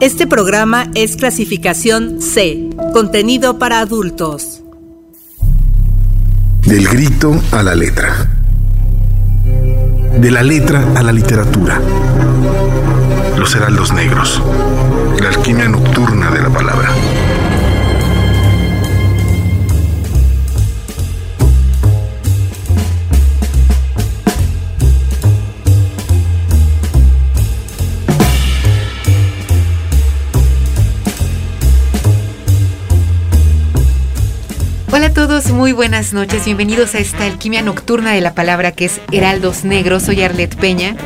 Este programa es clasificación C, contenido para adultos. Del grito a la letra. De la letra a la literatura. Los heraldos negros. La alquimia nocturna de la palabra. Muy buenas noches. Bienvenidos a esta alquimia nocturna de la palabra que es Heraldos Negros. Soy Arlet Peña.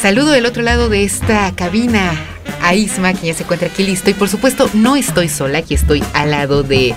Saludo del otro lado de esta cabina a Isma, quien ya se encuentra aquí listo. Y por supuesto, no estoy sola, aquí estoy al lado de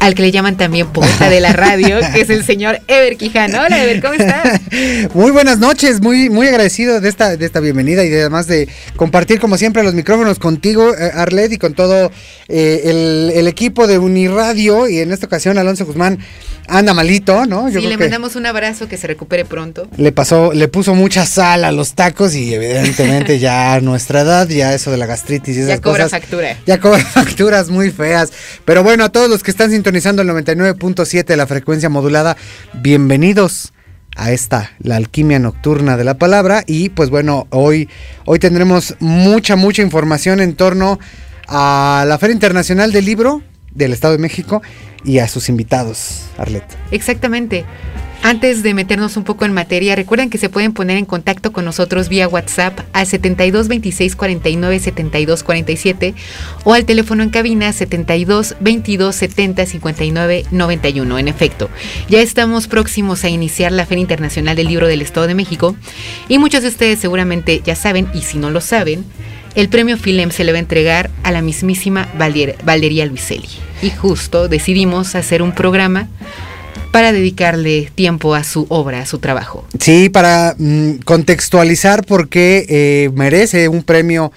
al que le llaman también poeta de la radio, que es el señor Ever Quijano. Hola, Ever, ¿cómo estás? Muy buenas noches, muy, muy agradecido de esta, de esta bienvenida y además de compartir, como siempre, los micrófonos contigo, eh, Arlet, y con todo eh, el, el equipo de Uniradio. Y en esta ocasión, Alonso Guzmán anda malito, ¿no? sí, le mandamos un abrazo, que se recupere pronto. Le pasó, le puso mucha sal a los tacos y evidentemente ya a nuestra edad, ya eso de la gastritis y esas ya cobra cosas, factura. Ya cobra facturas muy feas. Pero bueno, a todos los que están sintonizando el 99.7 de la frecuencia modulada, bienvenidos a esta, la alquimia nocturna de la palabra. Y pues bueno, hoy, hoy tendremos mucha, mucha información en torno a la Feria Internacional del Libro del Estado de México y a sus invitados, Arlet. Exactamente. Antes de meternos un poco en materia, recuerden que se pueden poner en contacto con nosotros vía WhatsApp al 72 26 49 72 47 o al teléfono en cabina 72 22 70 59 91. En efecto, ya estamos próximos a iniciar la Feria Internacional del Libro del Estado de México y muchos de ustedes seguramente ya saben, y si no lo saben, el premio Filem se le va a entregar a la mismísima Valeria, Valeria Luiselli. Y justo decidimos hacer un programa para dedicarle tiempo a su obra, a su trabajo. Sí, para mm, contextualizar por qué eh, merece un premio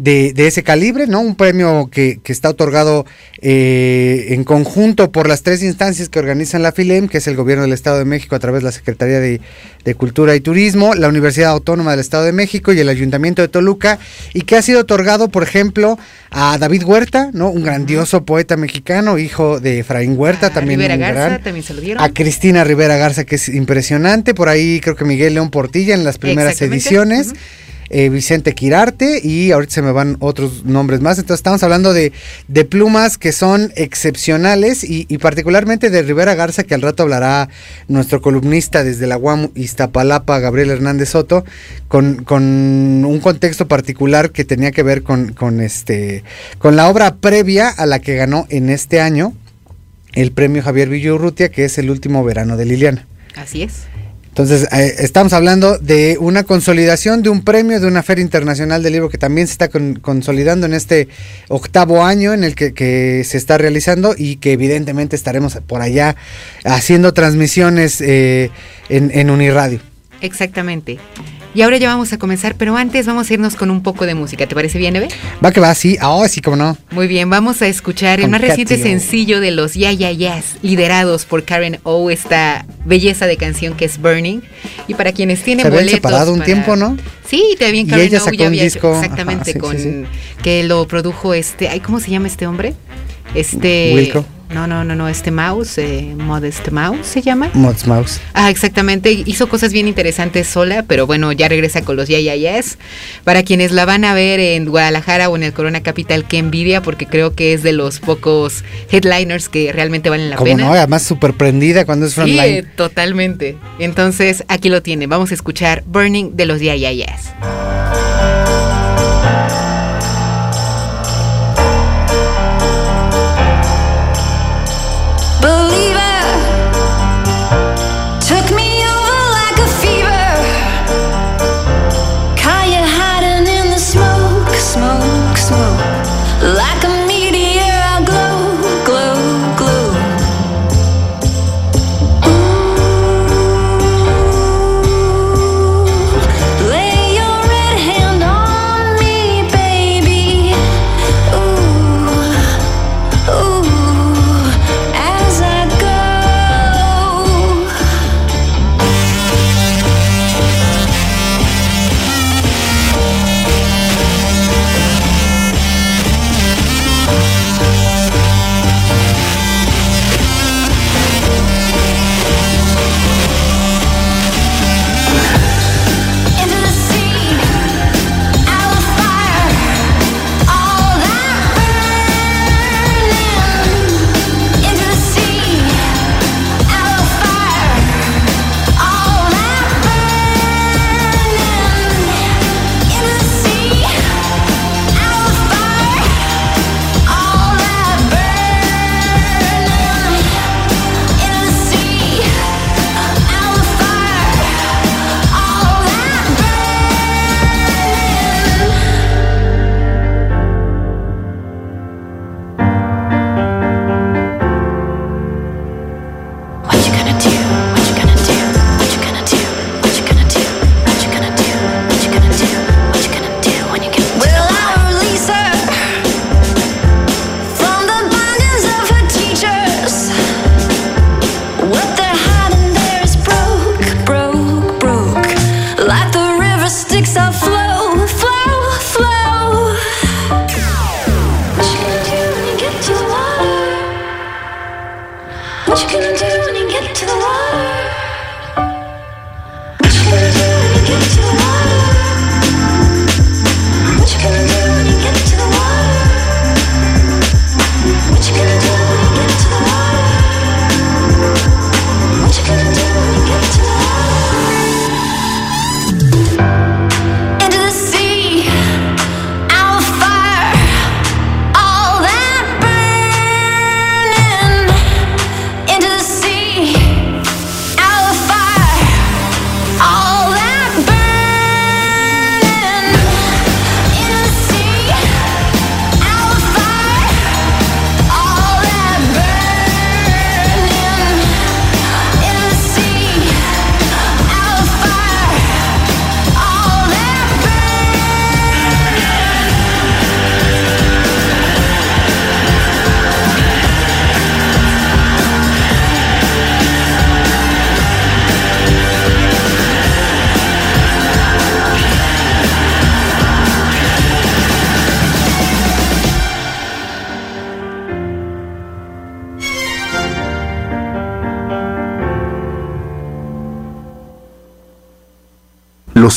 de, de, ese calibre, ¿no? Un premio que, que está otorgado eh, en conjunto por las tres instancias que organizan la FILEM, que es el Gobierno del Estado de México a través de la Secretaría de, de, Cultura y Turismo, la Universidad Autónoma del Estado de México y el Ayuntamiento de Toluca, y que ha sido otorgado, por ejemplo, a David Huerta, ¿no? Un grandioso poeta mexicano, hijo de Efraín Huerta, a también Rivera Garza, también se lo dieron. a Cristina Rivera Garza, que es impresionante, por ahí creo que Miguel León Portilla en las primeras ediciones. Uh -huh eh, Vicente Quirarte y ahorita se me van otros nombres más. Entonces estamos hablando de, de plumas que son excepcionales y, particularmente de Rivera Garza, que al rato hablará nuestro columnista desde la UAM Iztapalapa, Gabriel Hernández Soto, con, con un contexto particular que tenía que ver con, con, este, con la obra previa a la que ganó en este año el premio Javier Villurrutia, que es el último verano de Liliana. Así es. Entonces, eh, estamos hablando de una consolidación de un premio de una feria internacional del libro que también se está con, consolidando en este octavo año en el que, se está realizando y que evidentemente estaremos por allá haciendo transmisiones eh, en, en Uniradio. Exactamente. Y ahora ya vamos a comenzar, pero antes vamos a irnos con un poco de música. ¿Te parece bien, Eve? Va que va, sí. Ah, oh, sí, como no. Muy bien, vamos a escuchar el más reciente sencillo de los Ya Ya Yes, liderados por Karen O, esta belleza de canción que es Burning. Y para quienes tienen Se boletos. separado un tiempo, ¿no? Sí, también Karen y ella O sacó un disco. exactamente, Ajá, sí, con sí, sí. que lo produjo este. Ay, ¿cómo se llama este hombre? Este. Wilco. No, no, no, no, este Mouse, eh, Modest Mouse se llama. Mods Mouse. Ah, exactamente. Hizo cosas bien interesantes sola, pero bueno, ya regresa con los Ya Ya Yes. Para quienes la van a ver en Guadalajara o en el Corona Capital, qué envidia, porque creo que es de los pocos headliners que realmente valen la Como pena. no, además súper prendida cuando es Sí, frontline. totalmente. Entonces, aquí lo tiene. Vamos a escuchar Burning de los Ya Ya Yes. Believer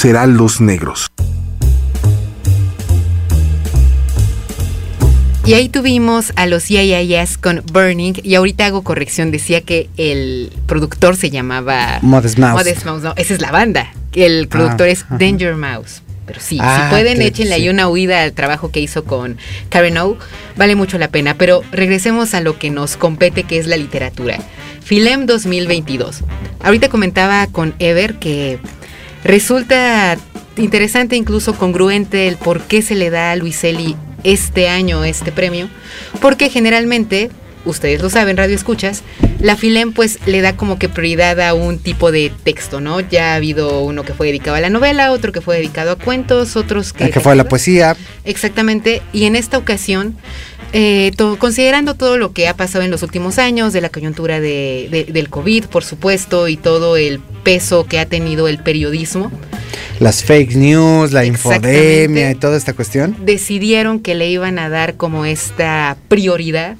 Los Heraldos Negros. Y ahí tuvimos a los Yes con Burning. Y ahorita hago corrección. Decía que el productor se llamaba Modest Mouse. Modest Mouse, no, esa es la banda. El productor Ah, es ajá. Danger Mouse. Pero sí, Ah, si pueden, claro, échenle sí. ahí una huida al trabajo que hizo con Karen O. Vale mucho la pena. Pero regresemos a lo que nos compete, que es la literatura. Filem 2022. Ahorita comentaba con Ever que resulta interesante, incluso congruente, el por qué se le da a Luiselli este año este premio. Porque generalmente, ustedes lo saben, Radio Escuchas, la Filem pues le da como que prioridad a un tipo de texto, ¿no? Ya ha habido uno que fue dedicado a la novela, otro que fue dedicado a cuentos, otros que... El que fue la poesía. Exactamente, y en esta ocasión, eh, considerando todo lo que ha pasado en los últimos años, de la coyuntura de- de- del COVID, por supuesto, y todo el peso que ha tenido el periodismo, Las fake news, la infodemia y toda esta cuestión. decidieron que le iban a dar como esta prioridad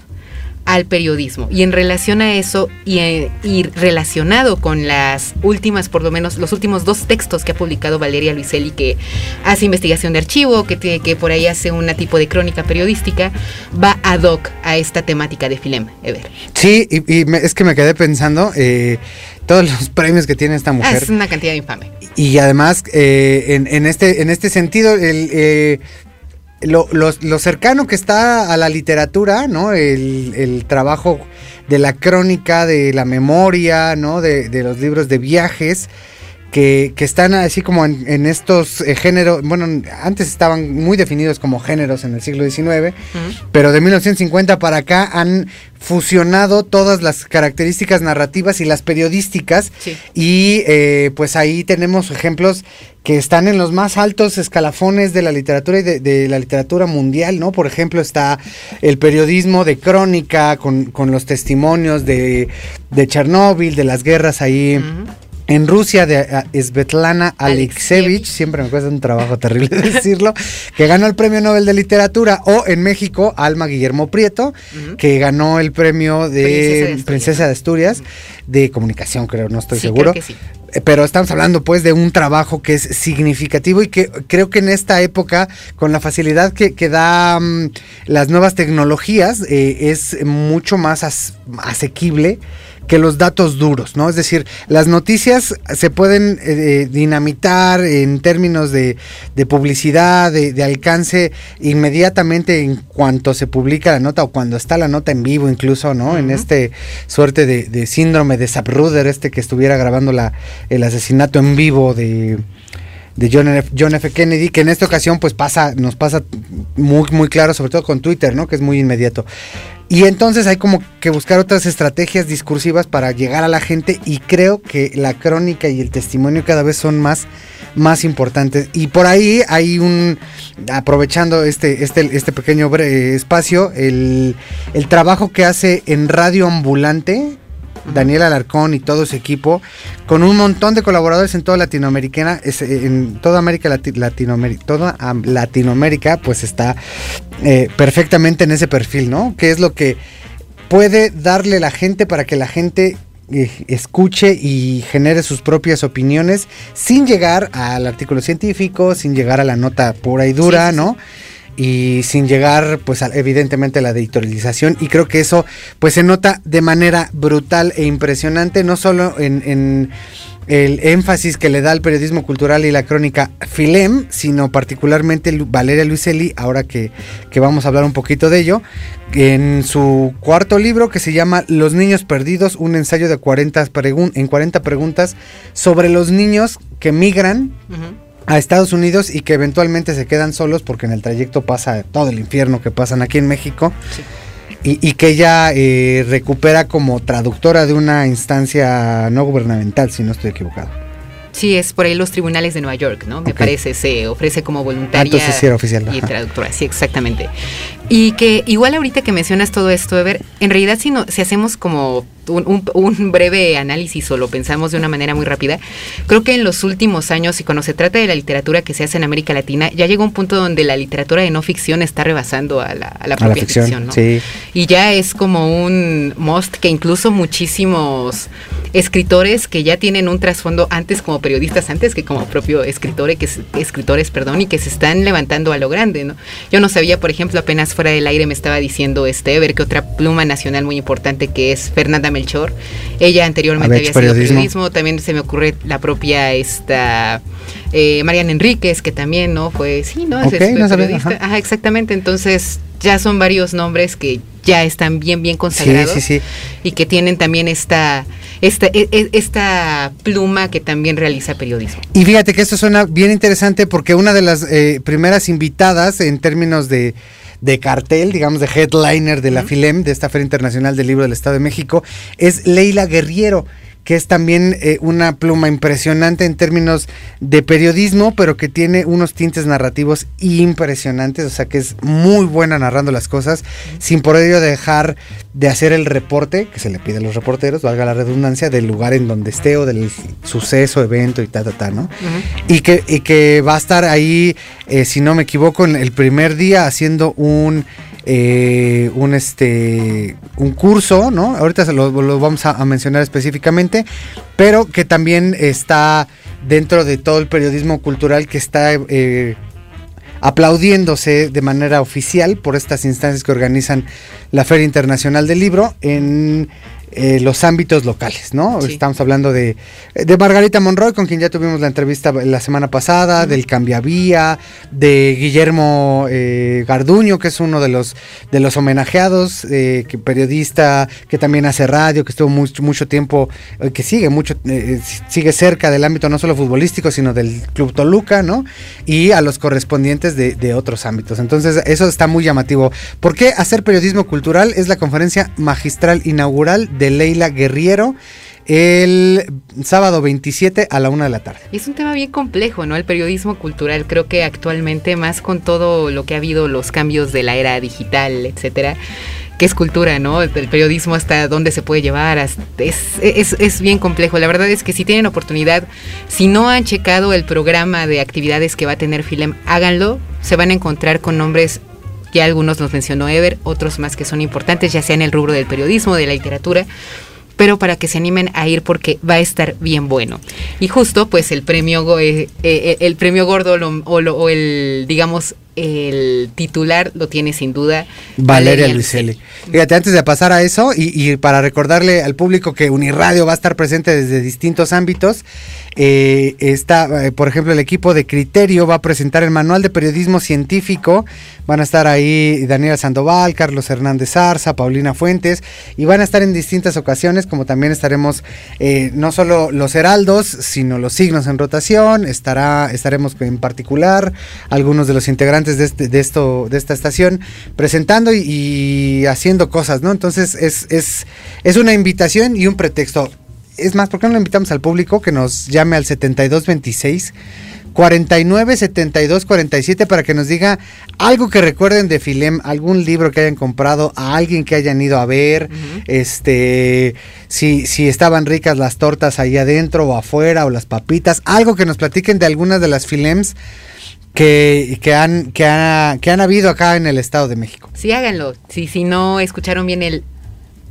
al periodismo. Y en relación a eso, y, eh, y relacionado con las últimas, por lo menos los últimos dos textos que ha publicado Valeria Luiselli, que hace investigación de archivo, que, tiene, que por ahí hace un tipo de crónica periodística, va ad hoc a esta temática de Filem. Ever. Sí, y, y me- es que me quedé pensando eh, todos los premios que tiene esta Ah, mujer. es una cantidad infame. Y además, eh, en, en este, en este sentido, el, eh, lo, lo- lo cercano que está a la literatura, ¿no? El, el trabajo de la crónica, de la memoria, ¿no? De, de los libros de viajes. Que, que están así como en, en estos eh, géneros, bueno, antes estaban muy definidos como géneros en el siglo XIX, pero de 1950 para acá han fusionado todas las características narrativas y las periodísticas Sí. y eh, pues ahí tenemos ejemplos que están en los más altos escalafones de la literatura y de, de la literatura mundial, ¿no? Por ejemplo, está el periodismo de crónica con, con los testimonios de, de Chernóbil, de las guerras ahí. En Rusia de a, Svetlana Alexievich. Siempre me cuesta un trabajo terrible decirlo, que ganó el Premio Nobel de Literatura, o en México, Alma Guillermo Prieto, que ganó el premio Princesa de de Asturias. Princesa de Asturias, de comunicación, creo, no estoy Sí, seguro. creo que sí. Eh, Pero estamos hablando pues de un trabajo que es significativo y que creo que en esta época, con la facilidad que, que da mm, las nuevas tecnologías, eh, es mucho más as- asequible que los datos duros, ¿no? Es decir, las noticias se pueden eh, dinamitar en términos de, de publicidad, de, de alcance inmediatamente en cuanto se publica la nota o cuando está la nota en vivo incluso, ¿no? En este suerte de, de síndrome de Zapruder, este que estuviera grabando la, el asesinato en vivo de, de John F, John F. Kennedy, que en esta ocasión pues pasa, nos pasa muy, muy claro, sobre todo con Twitter, ¿no? Que es muy inmediato. Y entonces hay como que buscar otras estrategias discursivas para llegar a la gente y creo que la crónica y el testimonio cada vez son más, más importantes. Y por ahí hay un, aprovechando este, este, este pequeño bre- espacio, el, el trabajo que hace en Radio Ambulante, Daniel Alarcón y todo su equipo, con un montón de colaboradores en toda Latinoamérica, es, eh, en toda América Lati- Latinoamérica, toda am, Latinoamérica, pues está eh, perfectamente en ese perfil, ¿no? Que es lo que puede darle la gente para que la gente eh, escuche y genere sus propias opiniones sin llegar al artículo científico, sin llegar a la nota pura y dura, Sí, sí, sí. ¿no? Y sin llegar pues evidentemente a la editorialización y creo que eso pues se nota de manera brutal e impresionante no solo en, el énfasis que le da al periodismo cultural y la crónica Filem, sino particularmente Valeria Luiselli, ahora que, que vamos a hablar un poquito de ello, en su cuarto libro que se llama Los niños perdidos, un ensayo de 40 pregun- en 40 preguntas sobre los niños que migran. A Estados Unidos y que eventualmente se quedan solos porque en el trayecto pasa todo el infierno que pasan aquí en México. Y, y que ella eh, recupera como traductora de una instancia no gubernamental, si no estoy equivocado. Sí, es por ahí los tribunales de Nueva York, ¿no? Me parece, se ofrece como Ah, voluntaria entonces sí era oficial. y traductora, sí, exactamente. Y que igual ahorita que mencionas todo esto, Ever, en realidad si, no, si hacemos como un, un- un breve análisis o lo pensamos de una manera muy rápida, creo que en los últimos años y cuando se trata de la literatura que se hace en América Latina, ya llega un punto donde la literatura de no ficción está rebasando a la, a la A la propia ficción, ficción, ¿no? sí. Y ya es como un must que incluso muchísimos escritores que ya tienen un trasfondo antes como periodistas, antes que como propio escritores, que, escritores, perdón, y que se están levantando a lo grande, ¿no? Yo no sabía, por ejemplo, apenas fuera del aire me estaba diciendo este ver que otra pluma nacional muy importante que es Fernanda Melchor. Ella anteriormente Había sido periodismo. también se me ocurre la propia esta eh, Mariana Enríquez, que también, ¿no? Fue, sí, ¿no? Es- no periodista. ajá. Ajá, exactamente. Entonces, ya son varios nombres que ya están bien, bien consagrados sí, sí. y que tienen también esta, esta, e- e- esta pluma que también realiza periodismo. Y fíjate que esto suena bien interesante porque una de las eh, primeras invitadas en términos de, de cartel, digamos de headliner de la FILEM, de esta Feria Internacional del Libro del Estado de México, es Leila Guerriero que es también eh, una pluma impresionante en términos de periodismo, pero que tiene unos tintes narrativos impresionantes, o sea que es muy buena narrando las cosas, sin por ello dejar de hacer el reporte, que se le pide a los reporteros, valga la redundancia, del lugar en donde esté o del suceso, evento y ta, ta, ta, ¿no? y, que, y que va a estar ahí, eh, si no me equivoco, en el primer día haciendo un... eh, un este un curso, ¿no? Ahorita lo, lo vamos a, a mencionar específicamente, pero que también está dentro de todo el periodismo cultural que está eh, aplaudiéndose de manera oficial por estas instancias que organizan la Feria Internacional del Libro en eh, los ámbitos locales, ¿no? Sí. Estamos hablando de, de Margarita Monroy, con quien ya tuvimos la entrevista la semana pasada, del Cambiavía, de Guillermo eh, Garduño, que es uno de los, de los homenajeados, eh, que periodista que también hace radio, que estuvo mucho, mucho tiempo, que sigue mucho, sigue cerca del ámbito no solo futbolístico, sino del Club Toluca, ¿no? Y a los correspondientes de, de otros ámbitos. Entonces, eso está muy llamativo. ¿Por qué hacer periodismo cultural? Es la conferencia magistral inaugural de Leila Guerriero el sábado 27 a la una de la tarde. Es un tema bien complejo, ¿no? El periodismo cultural, creo que actualmente, más con todo lo que ha habido, los cambios de la era digital, etcétera, que es cultura, ¿no? El periodismo hasta dónde se puede llevar, hasta- es, es, es bien complejo. La verdad es que si tienen oportunidad, si no han checado el programa de actividades que va a tener Filem, háganlo, se van a encontrar con nombres ya algunos los mencionó Ever, otros más que son importantes, ya sea en el rubro del periodismo, de la literatura, pero para que se animen a ir porque va a estar bien bueno. Y justo, pues el premio, eh, eh, el premio gordo o el, digamos, el titular lo tiene sin duda Valeria Luiselli. Fíjate, antes de pasar a eso y, y para recordarle al público que Uniradio va a estar presente desde distintos ámbitos, eh, está, eh, por ejemplo, el equipo de Criterio va a presentar el manual de periodismo científico. Van a estar ahí Daniela Sandoval, Carlos Hernández Zarza, Paulina Fuentes y van a estar en distintas ocasiones, como también estaremos eh, no solo los heraldos, sino los signos en rotación. Estará, estaremos en particular algunos de los integrantes de, este, de, esto, de esta estación presentando y, y haciendo cosas, ¿no? Entonces es, es, es una invitación y un pretexto. Es más, ¿por qué no le invitamos al público que nos llame al 7226 49 72 47 para que nos diga algo que recuerden de Filem, algún libro que hayan comprado, a alguien que hayan ido a ver, este, si, si estaban ricas las tortas ahí adentro o afuera o las papitas, algo que nos platiquen de algunas de las Filems que, que, han, que, ha- que han habido acá en el Estado de México. Sí, háganlo. Si, si no escucharon bien el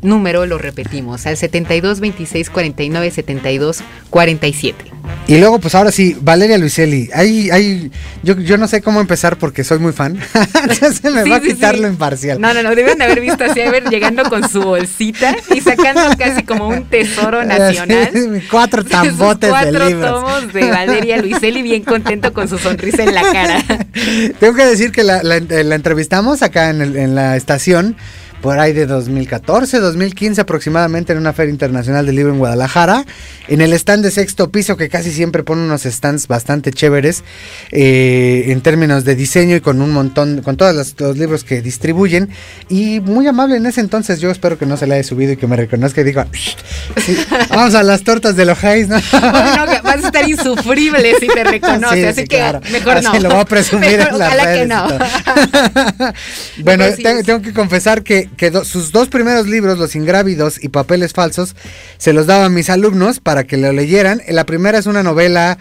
número, lo repetimos, al 72 26 49 72 47. Y luego, pues ahora sí, Valeria Luiselli. Hay, hay, yo, yo no sé cómo empezar porque soy muy fan. se me Sí, va a quitar sí. lo imparcial. No, no, no, deben de haber visto así, a ver, llegando con su bolsita y sacando casi como un tesoro nacional. Cuatro tambotes cuatro de libros. tomos de Valeria Luiselli bien contento con su sonrisa en la cara. Tengo que decir que la, la- la entrevistamos acá en, el- en la estación, por ahí de 2014, 2015 aproximadamente, en una feria internacional del libro en Guadalajara, en el stand de sexto piso, que casi siempre pone unos stands bastante chéveres eh, en términos de diseño y con un montón, con todos los, los libros que distribuyen. Y muy amable en ese entonces, yo espero que no se le haya subido y que me reconozca y diga, "Shh, sí, vamos a las tortas de los Hayes, ¿no? Bueno, vas a estar insufrible si te reconoce, Sí, así sí, que claro. mejor Así no. lo voy a presumir Mejor en las ojalá que no. bueno, Pero sí tengo, es- tengo que confesar que que do- sus dos primeros libros, Los Ingrávidos y Papeles Falsos, se los daba a mis alumnos para que lo leyeran. La primera es una novela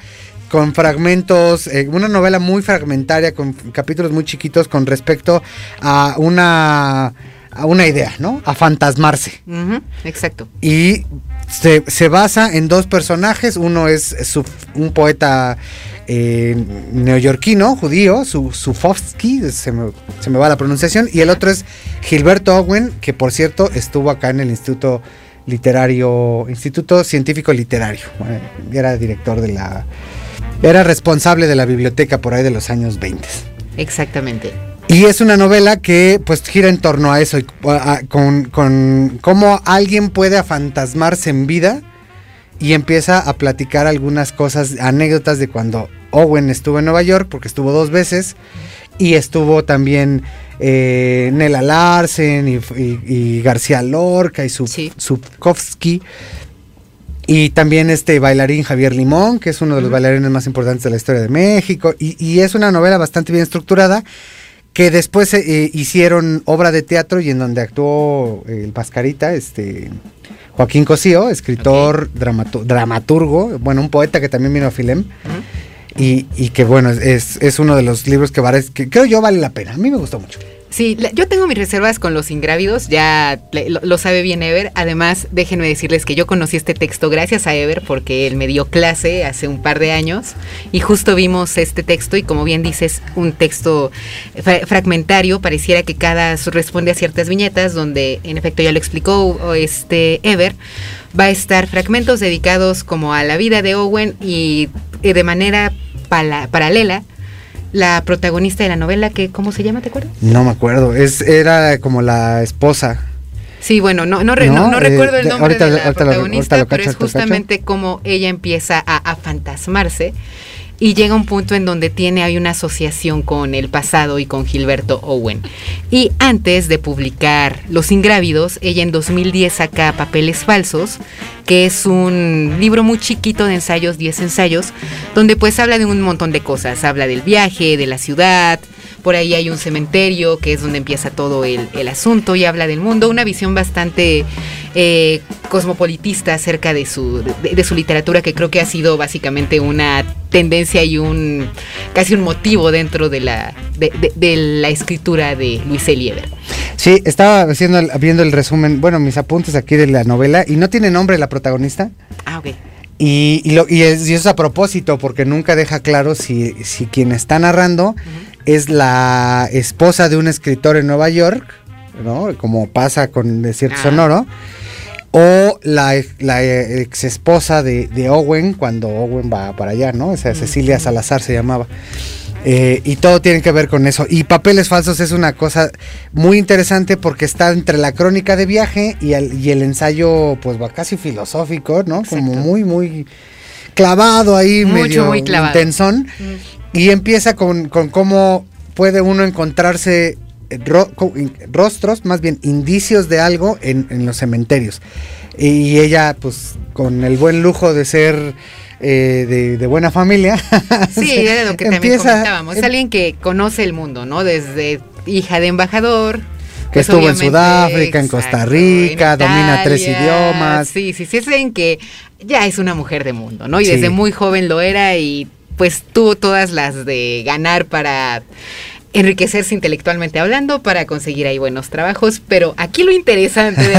con fragmentos, eh, una novela muy fragmentaria, con capítulos muy chiquitos con respecto a una, a una idea, ¿no? A fantasmarse. Exacto. Y se, basa en dos personajes. Uno es su- un poeta eh, neoyorquino, judío, su, Sufovsky, se me, se me va la pronunciación. Y el otro es Gilberto Owen, que por cierto estuvo acá en el Instituto Literario, Instituto Científico Literario. Eh, Era director de la. Era responsable de la biblioteca por ahí de los años 20. Exactamente. Y es una novela que pues gira en torno a eso, y, a- con, con cómo alguien puede afantasmarse en vida y empieza a platicar algunas cosas, anécdotas de cuando Owen estuvo en Nueva York, porque estuvo dos veces, y estuvo también eh, Nela Larsen y, y- y García Lorca y Su- Sí. Y también este bailarín Javier Limón, que es uno de los bailarines más importantes de la historia de México. Y, y es una novela bastante bien estructurada que después eh, hicieron obra de teatro y en donde actuó eh, el Pascarita, este Joaquín Cosío, escritor, dramatu- dramaturgo, bueno, un poeta que también vino a Filem. Y, y que bueno, es, es uno de los libros que, vale- que creo yo vale la pena. A mí me gustó mucho. Sí, yo tengo mis reservas con los ingrávidos, ya lo, sabe bien Ever. Además, déjenme decirles que yo conocí este texto gracias a Ever porque él me dio clase hace un par de años y justo vimos este texto y como bien dices, un texto fra- fragmentario, pareciera que cada responde a ciertas viñetas donde en efecto ya lo explicó este Ever. Va a estar fragmentos dedicados como a la vida de Owen y, eh, de manera paralela la protagonista de la novela que ¿cómo se llama? ¿Te acuerdas? No me acuerdo, es, era como la esposa. Sí, bueno, no, no, re- No, no- no eh, recuerdo el de- nombre ahorita- de la lo- protagonista, pero es justamente como ella empieza a, a fantasmarse y llega un punto en donde tiene hay una asociación con el pasado y con Gilberto Owen. Y antes de publicar Los Ingrávidos, ella en 2010 saca Papeles Falsos, que es un libro muy chiquito de ensayos, 10 ensayos, donde pues habla de un montón de cosas, habla del viaje, de la ciudad, por ahí hay un cementerio, que es donde empieza todo el, el asunto y habla del mundo. Una visión bastante eh, cosmopolitista acerca de su, de, de su literatura, que creo que ha sido básicamente una tendencia y un casi un motivo dentro de la, de, de- de la escritura de Luis Eliever. Sí, estaba haciendo viendo el resumen, bueno, mis apuntes aquí de la novela y no tiene nombre la protagonista. Ah, ok. Y, y lo, y, es, y eso es a propósito, porque nunca deja claro si, si quien está narrando es la esposa de un escritor en Nueva York, ¿no? Como pasa con Desierto Ah. Sonoro, o la, ex- la ex esposa de, de Owen cuando Owen va para allá, ¿no? O sea, Cecilia Salazar se llamaba. Eh, y todo tiene que ver con eso. Y Papeles Falsos es una cosa muy interesante porque está entre la crónica de viaje y el, y el ensayo, pues casi filosófico, ¿no? Como muy, muy clavado ahí, Mucho, medio muy clavado. intensón. Y empieza con, con cómo puede uno encontrarse ro- rostros, más bien indicios de algo en, en los cementerios. Y ella, pues, con el buen lujo de ser eh, de, de buena familia. Sí, era lo que también empieza- comentábamos. Es alguien que conoce el mundo, ¿no? Desde hija de embajador. Que pues, estuvo en Sudáfrica, en Costa Rica, domina tres idiomas. Sí, sí, sí, es alguien que ya es una mujer de mundo, ¿no? Y Sí. desde muy joven lo era y pues tuvo todas las de ganar para enriquecerse intelectualmente hablando para conseguir ahí buenos trabajos, pero aquí lo interesante de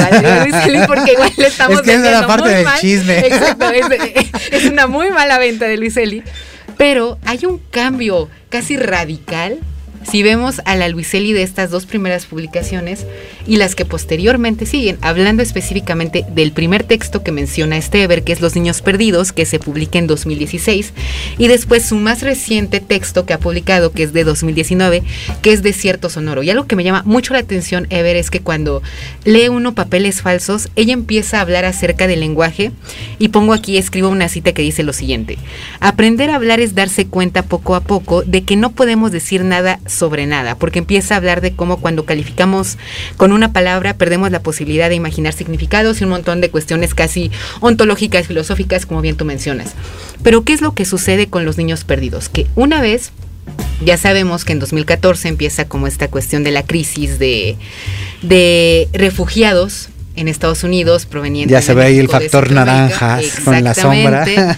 Eli, porque igual le estamos Es que es la parte del mal. chisme. Exacto, es, es una muy mala venta de Luis Eli, pero hay un cambio casi radical si vemos a la Luiselli de estas dos primeras publicaciones y las que posteriormente siguen, hablando específicamente del primer texto que menciona Estever, que es Los Niños Perdidos, que se publica en 2016, y después su más reciente texto que ha publicado, que es de 2019, que es Desierto Sonoro. Y algo que me llama mucho la atención, Ever, es que cuando lee uno papeles falsos, ella empieza a hablar acerca del lenguaje, y pongo aquí, escribo una cita que dice lo siguiente, aprender a hablar es darse cuenta poco a poco de que no podemos decir nada sobre nada, porque empieza a hablar de cómo cuando calificamos con una palabra perdemos la posibilidad de imaginar significados y un montón de cuestiones casi ontológicas, filosóficas, como bien tú mencionas. Pero ¿qué es lo que sucede con los niños perdidos? Que una vez Ya sabemos que en 2014 empieza como esta cuestión de la crisis de, de refugiados en Estados Unidos provenientes ya se ve ahí el factor naranjas con la sombra.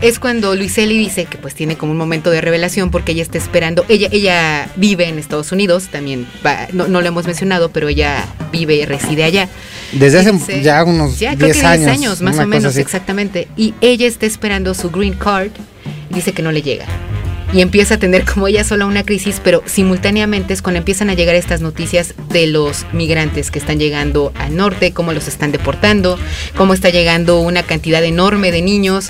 Es cuando Luiseli dice que pues tiene como un momento de revelación porque ella está esperando. Ella ella vive en Estados Unidos también va- no, no lo hemos mencionado pero ella vive y reside allá. Desde hace ya unos ya, creo 10 que años, 10 años más o menos así. exactamente. Y ella está esperando su green card y dice que no le llega y empieza a tener como ella sola una crisis, pero simultáneamente es cuando empiezan a llegar estas noticias de los migrantes que están llegando al norte, cómo los están deportando, cómo está llegando una cantidad enorme de niños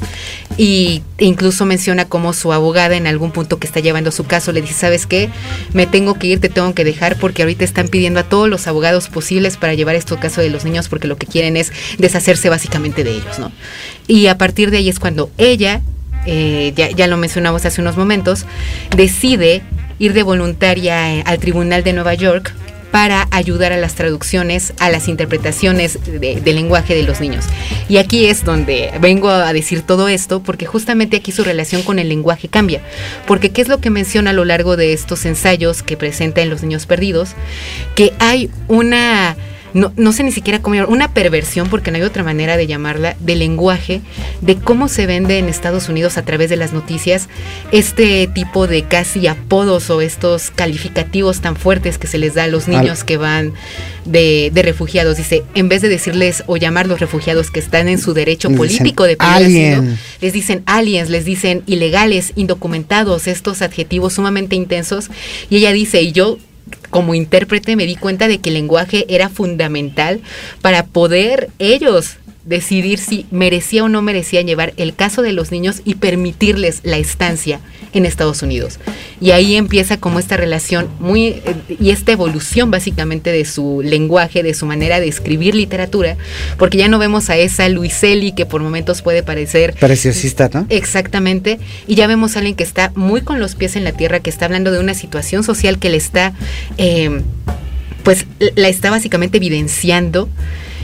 y incluso menciona cómo su abogada en algún punto que está llevando su caso le dice, ¿sabes qué? Me tengo que ir, te tengo que dejar porque ahorita están pidiendo a todos los abogados posibles para llevar estos casos de los niños porque lo que quieren es deshacerse básicamente de ellos, ¿no? Y a partir de ahí es cuando ella eh, ya, ya lo mencionamos hace unos momentos, decide ir de voluntaria eh, al Tribunal de Nueva York para ayudar a las traducciones, a las interpretaciones de- del lenguaje de los niños. Y aquí es donde vengo a decir todo esto, porque justamente aquí su relación con el lenguaje cambia. Porque ¿qué es lo que menciona a lo largo de estos ensayos que presenta en Los Niños Perdidos? Que hay una no, no sé ni siquiera cómo llamar, una perversión, porque no hay otra manera de llamarla, del lenguaje, de cómo se vende en Estados Unidos a través de las noticias este tipo de casi apodos o estos calificativos tan fuertes que se les da a los niños que van de, de refugiados. Dice, en vez de decirles o llamarlos refugiados que están en su derecho Les político de pedir asilo, les dicen aliens, les dicen ilegales, indocumentados, estos adjetivos sumamente intensos. Y ella dice, y yo como intérprete me di cuenta de que el lenguaje era fundamental para poder ellos decidir si merecía o no merecían llevar el caso de los niños y permitirles la estancia en Estados Unidos. Y ahí empieza como esta relación muy eh, y esta evolución básicamente de su lenguaje, de su manera de escribir literatura, porque ya no vemos a esa Luiselli que por momentos puede parecer Preciosista, ¿no? Exactamente. Y ya vemos a alguien que está muy con los pies en la tierra, que está hablando de una situación social que le está, eh, pues la está básicamente evidenciando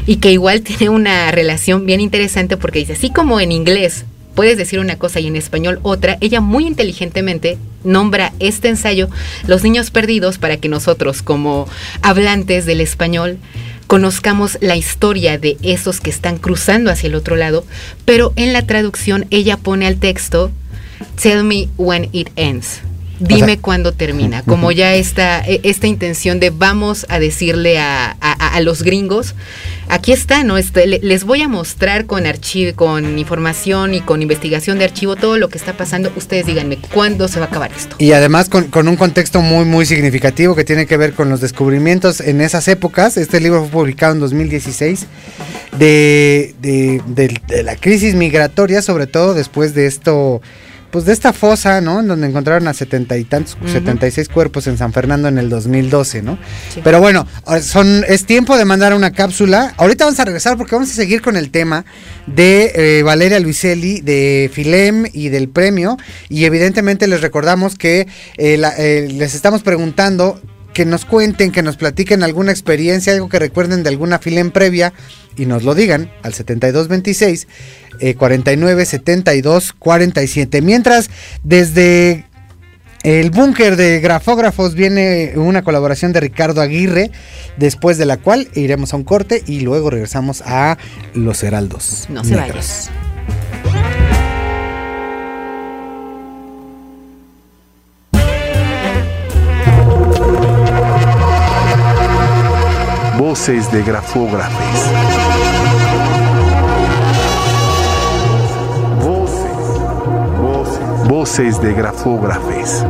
y que igual tiene una relación bien interesante porque dice, así como en inglés puedes decir una cosa y en español otra, ella muy inteligentemente nombra este ensayo Los niños perdidos para que nosotros como hablantes del español conozcamos la historia de esos que están cruzando hacia el otro lado, pero en la traducción ella pone al texto Tell me when it ends. Dime O sea, cuándo termina. Como ya esta, e- esta intención de vamos a decirle a, a- a los gringos, aquí está, ¿no? Este, le- les voy a mostrar con archivo, con información y con investigación de archivo todo lo que está pasando. Ustedes díganme cuándo se va a acabar esto. Y además con, con un contexto muy, muy significativo que tiene que ver con los descubrimientos en esas épocas. Este libro fue publicado en 2016 de, de, de- de la crisis migratoria, sobre todo después de esto, pues de esta fosa, ¿no? En donde encontraron a setenta y tantos, Ujú. 76 cuerpos en San Fernando en el 2012, ¿no? Sí. Pero bueno, son, es tiempo de mandar una cápsula. Ahorita vamos a regresar porque vamos a seguir con el tema de eh, Valeria Luiselli, de Filem y del premio. Y evidentemente les recordamos que eh, la- eh, les estamos preguntando que nos cuenten, que nos platiquen alguna experiencia, algo que recuerden de alguna Filem previa y nos lo digan al 7226 eh, 49 72 47. Mientras, desde el búnker de grafógrafos viene una colaboración de Ricardo Aguirre, después de la cual iremos a un corte y luego regresamos a Los Heraldos. No se. Voces de grafógrafes. Voces. Voces. Voces de grafógrafes.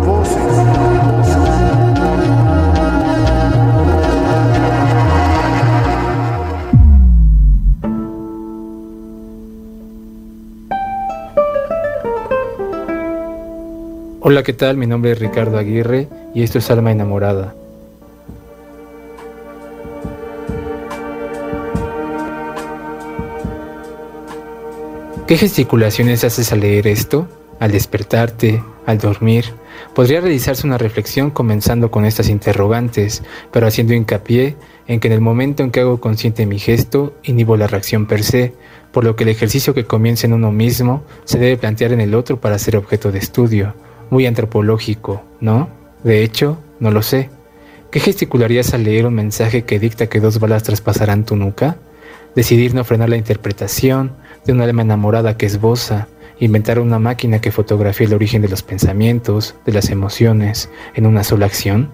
Hola, ¿qué tal? Mi nombre es Ricardo Aguirre y esto es Alma Enamorada. ¿Qué gesticulaciones haces al leer esto? Al despertarte, al dormir. Podría realizarse una reflexión comenzando con estas interrogantes, pero haciendo hincapié en que en el momento en que hago consciente mi gesto, inhibo la reacción per se, por lo que el ejercicio que comienza en uno mismo se debe plantear en el otro para ser objeto de estudio. muy antropológico, ¿no? De hecho, no lo sé. ¿Qué gesticularías al leer un mensaje que dicta que dos balas traspasarán tu nuca? Decidir no frenar la interpretación de un alma enamorada que esboza, inventar una máquina que fotografía el origen de los pensamientos, de las emociones, en una sola acción.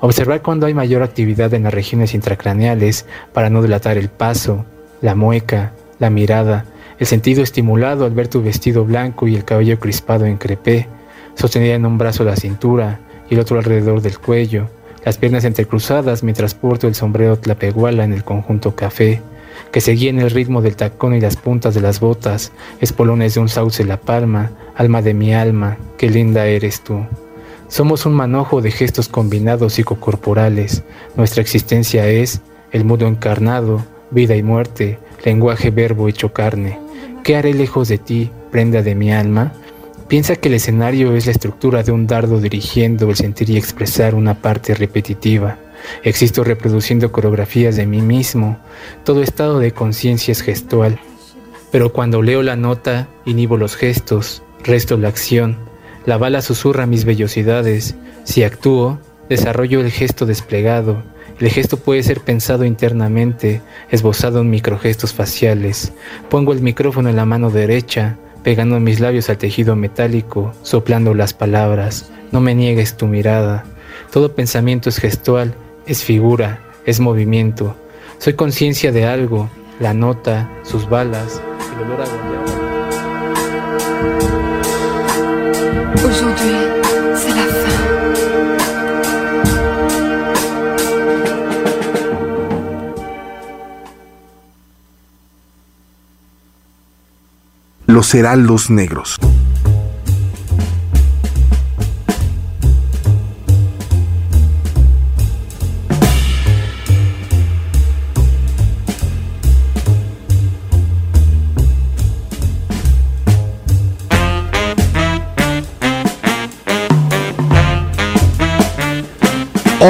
Observar cuando hay mayor actividad en las regiones intracraneales para no delatar el paso, la mueca, la mirada, el sentido estimulado al ver tu vestido blanco y el cabello crispado en crepé, sostenida en un brazo la cintura y el otro alrededor del cuello, las piernas entrecruzadas mientras porto el sombrero tlapeguala en el conjunto café, que seguía en el ritmo del tacón y las puntas de las botas, espolones de un sauce la palma, alma de mi alma, qué linda eres tú. Somos un manojo de gestos combinados psicocorporales. Nuestra existencia es el mudo encarnado, vida y muerte, lenguaje verbo hecho carne. ¿Qué haré lejos de ti, prenda de mi alma? Piensa que el escenario es la estructura de un dardo dirigiendo el sentir y expresar una parte repetitiva. Existo reproduciendo coreografías de mí mismo. Todo estado de conciencia es gestual. Pero cuando leo la nota, inhibo los gestos, resto la acción. La bala susurra mis vellosidades. Si actúo, desarrollo el gesto desplegado. El gesto puede ser pensado internamente, esbozado en microgestos faciales. Pongo el micrófono en la mano derecha, pegando mis labios al tejido metálico, soplando las palabras. No me niegues tu mirada. Todo pensamiento es gestual es figura, es movimiento. Soy conciencia de algo, la nota, sus balas, el olor a Aujourd'hui, c'est la fin. Los heraldos negros.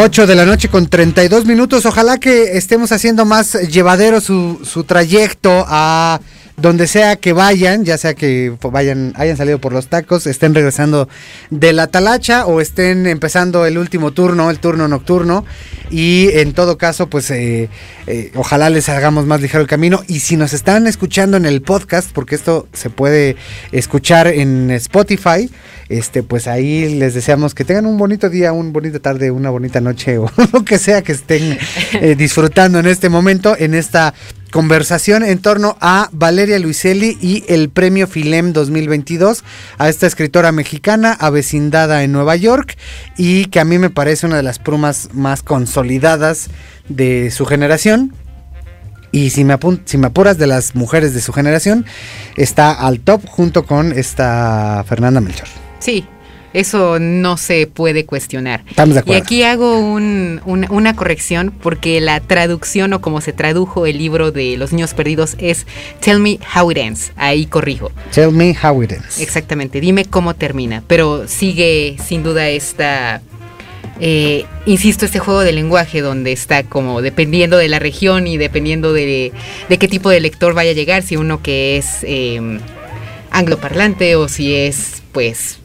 Ocho de la noche con 32 minutos. Ojalá que estemos haciendo más llevadero su, su trayecto a donde sea que vayan, ya sea que vayan, hayan salido por los tacos, estén regresando de la talacha o estén empezando el último turno, el turno nocturno. Y en todo caso, pues eh, eh, ojalá les hagamos más ligero el camino. Y si nos están escuchando en el podcast, porque esto se puede escuchar en Spotify, este, pues ahí les deseamos que tengan un bonito día, una bonita tarde, una bonita noche o lo que sea que estén eh, disfrutando en este momento, en esta conversación en torno a Valeria Luiselli y el premio Filem 2022 a esta escritora mexicana avecindada en Nueva York y que a mí me parece una de las plumas más consolidadas de su generación. Y si me, si me apuras de las mujeres de su generación, está al top junto con esta Fernanda Melchor. Sí, eso no se puede cuestionar. Estamos de Y acuerdo. aquí hago un- una, una corrección porque la traducción o como se tradujo el libro de Los Niños Perdidos es Tell Me How It Ends. Ahí corrijo. Tell me how it ends. Exactamente, dime cómo termina. Pero sigue sin duda esta, eh, insisto, este juego de lenguaje donde está como dependiendo de la región y dependiendo de, de qué tipo de lector vaya a llegar, si uno que es eh, angloparlante o si es pues